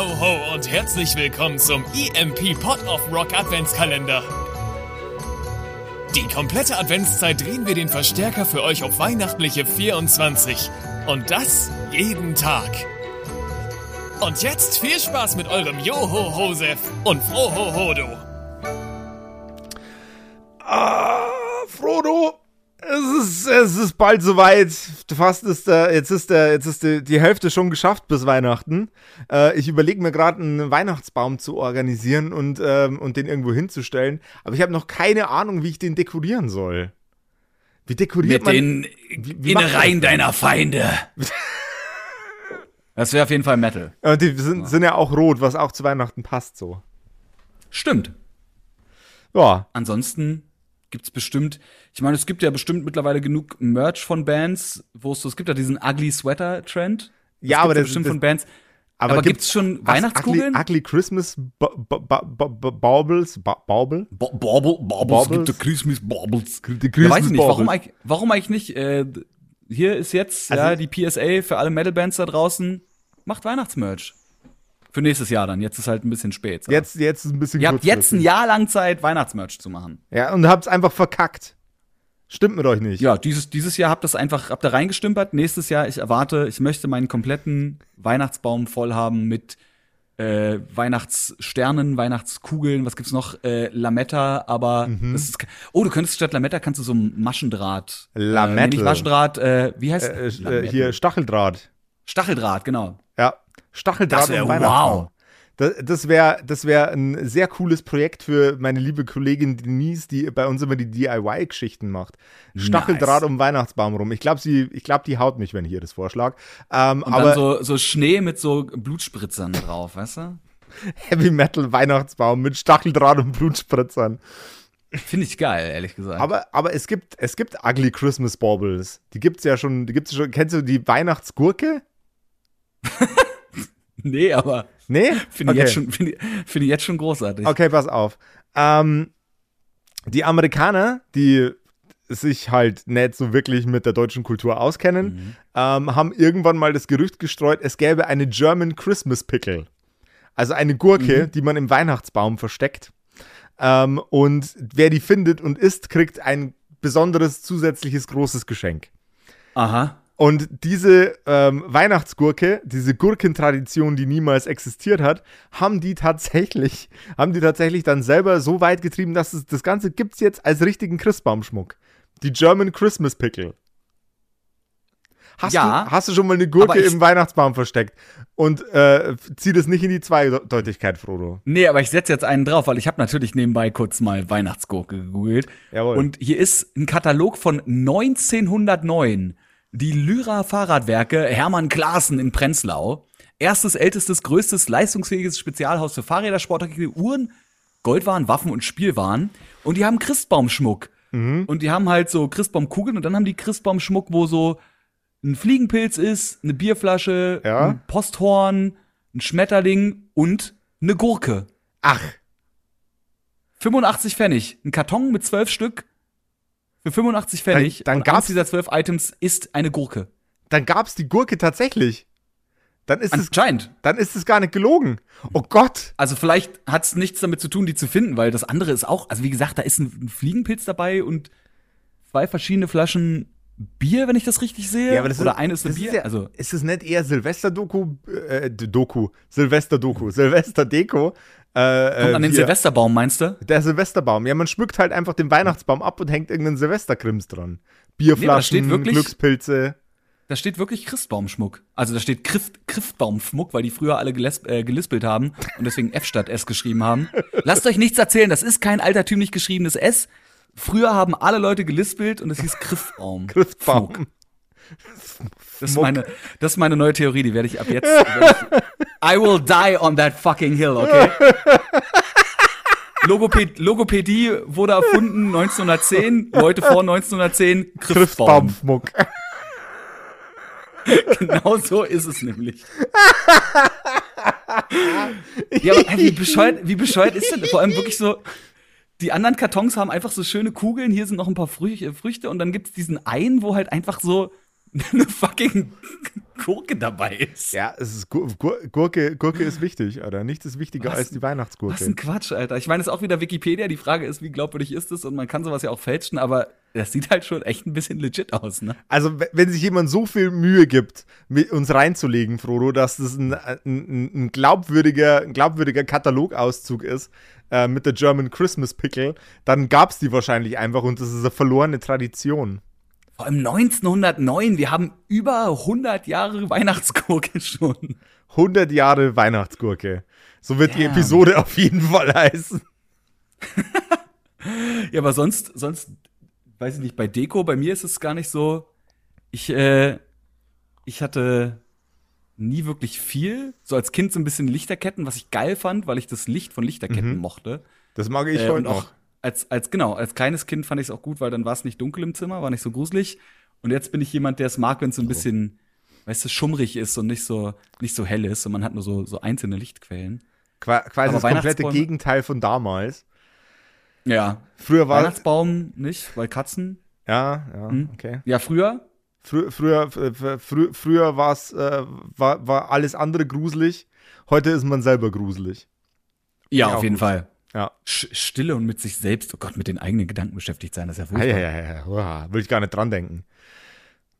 ho ho und herzlich willkommen zum EMP Pot of Rock Adventskalender. Die komplette Adventszeit drehen wir den Verstärker für euch auf weihnachtliche 24. Und das jeden Tag. Und jetzt viel Spaß mit eurem Joho Hosef und Froho Hodo. Ah, Frodo, es ist, es ist bald soweit. Fast ist der, jetzt ist der, jetzt ist die, die Hälfte schon geschafft bis Weihnachten. Äh, ich überlege mir gerade einen Weihnachtsbaum zu organisieren und, ähm, und den irgendwo hinzustellen. Aber ich habe noch keine Ahnung, wie ich den dekorieren soll. Wie dekoriert Mit man den wie- wie Innereien deiner Feinde. Das wäre auf jeden Fall Metal. Äh, die sind, sind ja auch rot, was auch zu Weihnachten passt so. Stimmt. Ja, Ansonsten gibt's bestimmt, ich meine, es gibt ja bestimmt mittlerweile genug Merch von Bands, wo es so, es gibt ja diesen Ugly Sweater Trend. Ja, das aber gibt's ja das- bestimmt das- von Bands. aber, Aber, gibt- gibt's schon Ugly, Weihnachtskugeln? ugly Christmas ba ba Baubles, ba Bauble? Bo- Bauble, Baubles? Baubles, gibt es Christmas Baubles. Die Ja, weiß ich Christmas nicht, warum Baubles. eigentlich, warum eigentlich nicht? Äh, hier ist jetzt Also- ja die PSA für alle Metal-Bands da draußen. Macht Weihnachtsmerch. Für nächstes Jahr dann. Jetzt ist halt ein bisschen spät. So. Jetzt, jetzt ist ein bisschen Ihr habt jetzt ein. Jahr lang Zeit, Weihnachtsmerch zu machen. Ja, und habt's einfach verkackt. Stimmt mit euch nicht. Ja, dieses, dieses Jahr habt das einfach, habt ihr reingestümpert. Nächstes Jahr, ich erwarte, ich möchte meinen kompletten Weihnachtsbaum voll haben mit äh, Weihnachtssternen, Weihnachtskugeln, was gibt's noch? Äh, Lametta, aber Mhm. das ist, oh, du könntest statt Lametta kannst du so Maschendraht. Äh, Lametta. nee, nicht Maschendraht, äh, wie heißt Äh, äh, hier Stacheldraht. Stacheldraht, genau. Ja, Stacheldraht Das wär und Weihnachtsbaum. wow. Das, das wäre das wär ein sehr cooles Projekt für meine liebe Kollegin Denise, die bei uns immer die DIY-Geschichten macht. Stacheldraht Nice. um Weihnachtsbaum rum. Ich glaube, glaube, die haut mich, wenn ich ihr das vorschlag. Ähm, Und aber dann so, so Schnee mit so Blutspritzern drauf, weißt du? Heavy Metal Weihnachtsbaum mit Stacheldraht und Blutspritzern. Finde ich geil, ehrlich gesagt. Aber, aber es gibt, es gibt Ugly Christmas Baubles. Die gibt's ja schon, die gibt's schon. Kennst du die Weihnachtsgurke? nee, aber Nee? finde Okay. ich, jetzt schon- finde ich, jetzt schon großartig. Okay, pass auf. Ähm, die Amerikaner, die sich halt nicht so wirklich mit der deutschen Kultur auskennen, ähm, haben irgendwann mal das Gerücht gestreut, es gäbe eine German Christmas Pickle. Also eine Gurke, die man im Weihnachtsbaum versteckt. Ähm, und wer die findet und isst, kriegt ein besonderes zusätzliches großes Geschenk. Aha. Und diese ähm, Weihnachtsgurke, diese Gurkentradition, die niemals existiert hat, haben die tatsächlich, haben die tatsächlich dann selber so weit getrieben, dass es, das Ganze gibt's jetzt als richtigen Christbaumschmuck. Die German Christmas Pickle. Hast, Ja, du, hast du schon mal eine Gurke im Weihnachtsbaum versteckt? Und äh, zieh das nicht in die Zweideutigkeit, Frodo. Nee, aber ich setze jetzt einen drauf, weil ich habe natürlich nebenbei kurz mal Weihnachtsgurke gegoogelt. Jawohl. Und hier ist ein Katalog von 1909. Die Lyra Fahrradwerke Hermann Klaassen in Prenzlau. Erstes, ältestes, größtes, leistungsfähiges Spezialhaus für Fahrräder, Sportartikel, Uhren, Goldwaren, Waffen und Spielwaren. Und die haben Christbaumschmuck. Mhm. Und die haben halt so Christbaumkugeln und dann haben die Christbaumschmuck, wo so ein Fliegenpilz ist, eine Bierflasche, Ja. ein Posthorn, ein Schmetterling und eine Gurke. Ach, 85 Pfennig. Ein Karton mit 12 Stück für 85 Pfennig. dann und gab's- dieser 12 Items ist eine Gurke. dann gab's die Gurke tatsächlich. Dann ist es, Anscheinend. dann ist es gar nicht gelogen. Oh Gott. Also vielleicht hat es nichts damit zu tun, die zu finden, weil das andere ist auch, also wie gesagt, da ist ein, Fliegenpilz dabei und zwei verschiedene Flaschen Bier, wenn ich das richtig sehe. Oder eine ist ein das Bier. ja, also ist es nicht eher Silvester-Doku, äh, Doku, Silvester-Doku, Silvester-Deko? Äh, kommt an den hier, Silvesterbaum, meinst du? Der Silvesterbaum. Ja, man schmückt halt einfach den Weihnachtsbaum ab und hängt irgendeinen Silvesterkrims dran. Nee, Bierflaschen, steht wirklich- Glückspilze. Da steht wirklich Christbaumschmuck. Also da steht Christ, Christbaumschmuck, weil die früher alle geles äh, gelispelt haben und deswegen F statt S geschrieben haben. Lasst euch nichts erzählen, das ist kein altertümlich geschriebenes S. Früher haben alle Leute gelispelt und es hieß Christbaum. Christbaum. Das ist, meine, das ist meine neue Theorie, die werde ich ab jetzt. ich, I will die on that fucking hill, okay? Logopä Logopädie wurde erfunden 1910, Leute vor 1910, Christbaum. Christbaumschmuck. Genau so ist es nämlich. ja, aber wie bescheuert, wie bescheuert ist denn? Vor allem wirklich so, die anderen Kartons haben einfach so schöne Kugeln, hier sind noch ein paar Frü Früchte und dann gibt's diesen einen, wo halt einfach so eine fucking Gurke dabei ist. Ja, es ist Gur Gur Gurke, Gurke ist wichtig, oder? Nichts ist wichtiger Was- als die Weihnachtsgurke. Was ein Quatsch, Alter. Ich meine, es ist auch wieder Wikipedia. Die Frage ist, wie glaubwürdig ist es? Und man kann sowas ja auch fälschen, aber das sieht halt schon echt ein bisschen legit aus, ne? Also, we- wenn sich jemand so viel Mühe gibt, uns reinzulegen, Frodo, dass das ein, ein, ein, glaubwürdiger, ein glaubwürdiger Katalogauszug ist äh, mit der German Christmas Pickle, dann gab es die wahrscheinlich einfach und das ist eine verlorene Tradition. Vor allem 1909. Wir haben über 100 Jahre Weihnachtsgurke schon. 100 Jahre Weihnachtsgurke. So wird die Damn. Episode auf jeden Fall heißen. Ja, aber sonst, sonst, weiß ich nicht, bei Deko, bei mir ist es gar nicht so. Ich, äh, ich hatte nie wirklich viel. So als Kind so ein bisschen Lichterketten, was ich geil fand, weil ich das Licht von Lichterketten mochte. Das mag ich Äh, heute noch. Als, als, genau, als kleines Kind fand ich es auch gut, weil dann war es nicht dunkel im Zimmer, war nicht so gruselig. Und jetzt bin ich jemand, der es mag, wenn es so ein bisschen, weißt du, schummrig ist und nicht so, nicht so hell ist und man hat nur so, so einzelne Lichtquellen. Qua quasi aber das komplette Gegenteil von damals. Ja. Früher war Weihnachtsbaum nicht, weil Katzen. ja, ja, Hm? okay. Ja, früher. Frü früher fr frü früher war's, äh, war, war alles andere gruselig. Heute ist man selber gruselig. Ja, Ja, auf jeden gut. Fall. Ja. Stille und mit sich selbst, oh Gott, mit den eigenen Gedanken beschäftigt sein, das ist ja Ja, furchtbar. ja, ja, ja. Uah, Will ich gar nicht dran denken.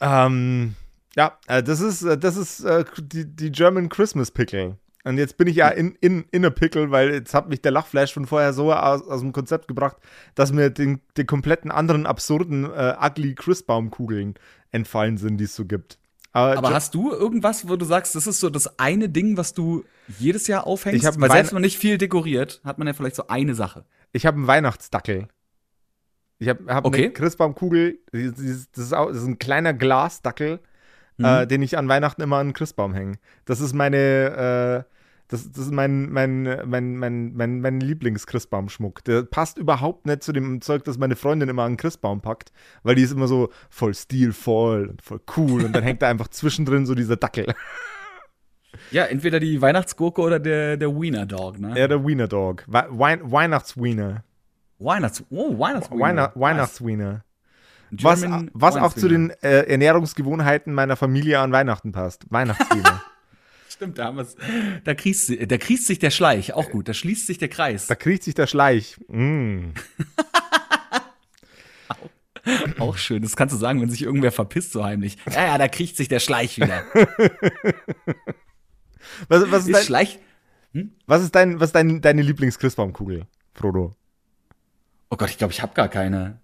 Ähm, ja, äh, das ist, äh, das ist äh, die, die German Christmas Pickle. Und jetzt bin ich ja in, in, in a Pickle, weil jetzt hat mich der Lachflash von vorher so aus, aus dem Konzept gebracht, dass mir den, den kompletten anderen absurden, äh, ugly Christbaumkugeln entfallen sind, die es so gibt. Aber, Aber hast du irgendwas, wo du sagst, das ist so das eine Ding, was du jedes Jahr aufhängst? Ich hab Weil selbst wenn man nicht viel dekoriert, hat man ja vielleicht so eine Sache. ich habe einen Weihnachtsdackel. Ich habe hab Okay. eine Christbaumkugel, das ist, auch, das ist ein kleiner Glasdackel, Mhm. äh, den ich an Weihnachten immer an den Christbaum hänge. Das ist meine, äh, das, das ist mein, mein, mein, mein, mein, mein Lieblings-Christbaumschmuck. Der passt überhaupt nicht zu dem Zeug, das meine Freundin immer an den Christbaum packt, weil die ist immer so voll stilvoll und voll cool und dann hängt da einfach zwischendrin so dieser Dackel. Ja, entweder die Weihnachtsgurke oder der, der Wiener Dog, ne? Ja, der Wiener Dog. We Wein Weihnachtswiener. Weihnachts oh, Weihnachts Weihnacht Weihnachtswiener. Was, was auch zu Weihnachtswiener. den äh, Ernährungsgewohnheiten meiner Familie an Weihnachten passt. Weihnachtswiener. Stimmt, da haben. Da kriest, da kriest sich der Schleich, auch gut. Da schließt sich der Kreis. da kriegt sich der Schleich. Mm. Auch schön. Das kannst du sagen, wenn sich irgendwer verpisst so heimlich. Ja, ja, da kriegt sich der Schleich wieder. Was, was, ist Ist dein, Schleich. was ist, dein, was ist dein, deine Lieblings-Christbaumkugel, Frodo? Oh Gott, ich glaube, ich habe gar keine.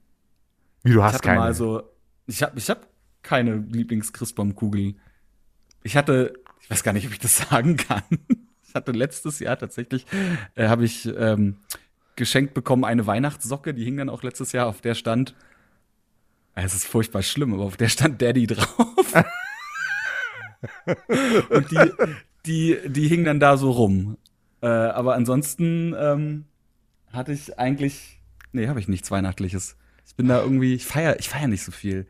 Wie, du Ich hast hatte keine. mal so. Ich habe ich hab keine Lieblings-Christbaumkugel. Ich hatte, ich weiß gar nicht, ob ich das sagen kann. Ich hatte letztes Jahr tatsächlich, äh, habe ich ähm, geschenkt bekommen eine Weihnachtssocke, die hing dann auch letztes Jahr, auf der stand, äh, es ist furchtbar schlimm, aber auf der stand Daddy drauf. Und die, die, die hing dann da so rum. Äh, aber ansonsten ähm, hatte ich eigentlich, nee, habe ich nichts Weihnachtliches. Ich bin da irgendwie, ich feier, ich feier nicht so viel.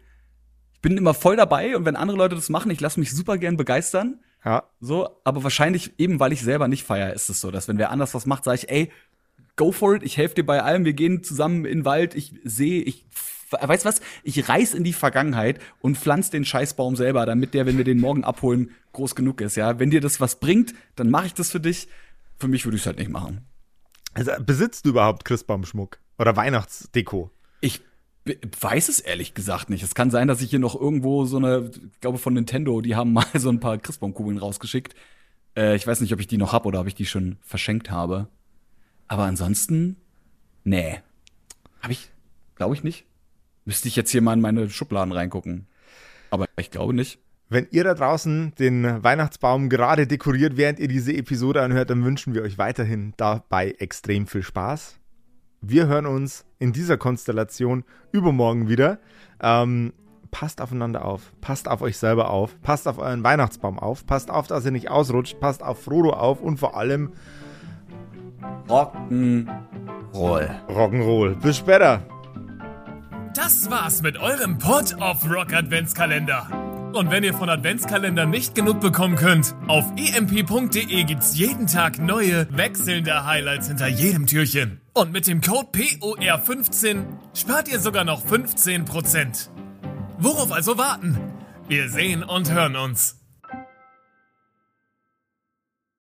Ich bin immer voll dabei und wenn andere Leute das machen, ich lasse mich super gern begeistern. Ja. So, aber wahrscheinlich eben, weil ich selber nicht feier, ist es so, dass wenn wer anders was macht, sage ich, ey, go for it, ich helfe dir bei allem, wir gehen zusammen in den Wald, ich sehe, ich, weißt was, ich reiß in die Vergangenheit und pflanz den Scheißbaum selber, damit der, wenn wir den morgen abholen, groß genug ist, ja. Wenn dir das was bringt, dann mache ich das für dich. Für mich würde ich es halt nicht machen. Also, besitzt du überhaupt Christbaumschmuck? Oder Weihnachtsdeko? Ich weiß es ehrlich gesagt nicht. Es kann sein, dass ich hier noch irgendwo so eine, ich glaube von Nintendo, die haben mal so ein paar Christbaumkugeln rausgeschickt. Äh, ich weiß nicht, ob ich die noch hab oder ob ich die schon verschenkt habe. Aber ansonsten, nee. Habe ich, glaube ich nicht. Müsste ich jetzt hier mal in meine Schubladen reingucken. Aber ich glaube nicht. Wenn ihr da draußen den Weihnachtsbaum gerade dekoriert, während ihr diese Episode anhört, dann wünschen wir euch weiterhin dabei extrem viel Spaß. Wir hören uns in dieser Konstellation übermorgen wieder. Ähm, passt aufeinander auf. Passt auf euch selber auf. Passt auf euren Weihnachtsbaum auf. Passt auf, dass ihr nicht ausrutscht. Passt auf Frodo auf. Und vor allem Rock'n'Roll. Rock'n'Roll. Bis später. Das war's mit eurem Pod of Rock Adventskalender. Und wenn ihr von Adventskalendern nicht genug bekommen könnt, auf emp.de gibt's jeden Tag neue, wechselnde Highlights hinter jedem Türchen. Und mit dem Code POR15 spart ihr sogar noch 15%. Worauf also warten? Wir sehen und hören uns.